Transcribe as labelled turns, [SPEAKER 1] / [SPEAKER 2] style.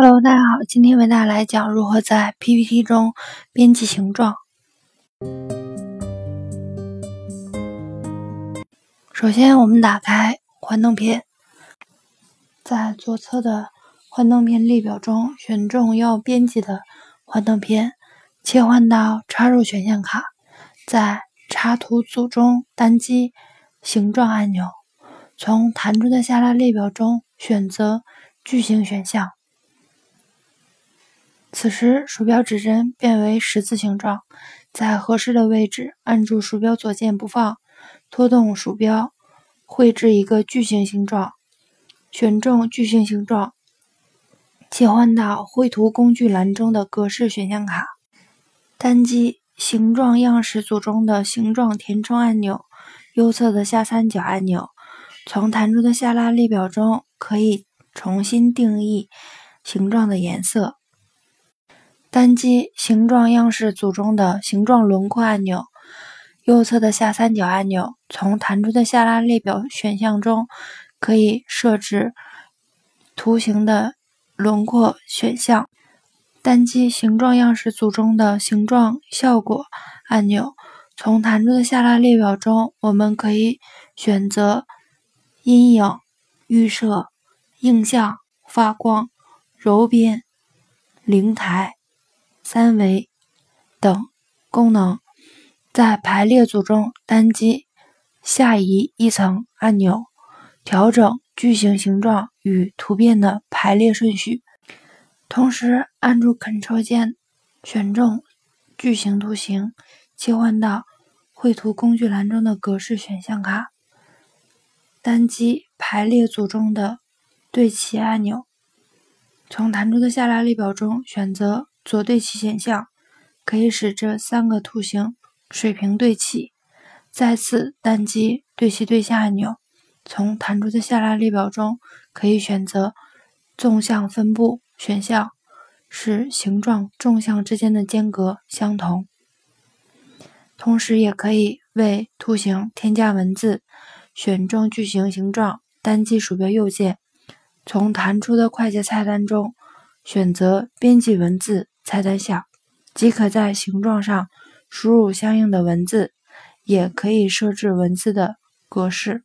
[SPEAKER 1] Hello，大家好，今天为大家来讲如何在 PPT 中编辑形状。首先，我们打开幻灯片，在左侧的幻灯片列表中选中要编辑的幻灯片，切换到插入选项卡，在插图组中单击形状按钮，从弹出的下拉列表中选择矩形选项。此时，鼠标指针变为十字形状，在合适的位置按住鼠标左键不放，拖动鼠标绘制一个矩形形状。选中矩形形状，切换到绘图工具栏中的格式选项卡，单击形状样式组中的形状填充按钮，右侧的下三角按钮。从弹出的下拉列表中，可以重新定义形状的颜色。单击形状样式组中的形状轮廓按钮，右侧的下三角按钮。从弹出的下拉列表选项中，可以设置图形的轮廓选项。单击形状样式组中的形状效果按钮。从弹出的下拉列表中，我们可以选择阴影、预设、映像、发光、柔边、灵台。三维等功能，在排列组中单击下移一层按钮，调整矩形形状与图片的排列顺序。同时，按住 Ctrl 键，选中矩形图形，切换到绘图工具栏中的格式选项卡，单击排列组中的对齐按钮，从弹出的下拉列表中选择。左对齐选项可以使这三个图形水平对齐。再次单击对齐对象按钮，从弹出的下拉列表中可以选择纵向分布选项，使形状纵向之间的间隔相同。同时，也可以为图形添加文字。选中矩形形状，单击鼠标右键，从弹出的快捷菜单中选择编辑文字。菜单下即可在形状上输入相应的文字，也可以设置文字的格式。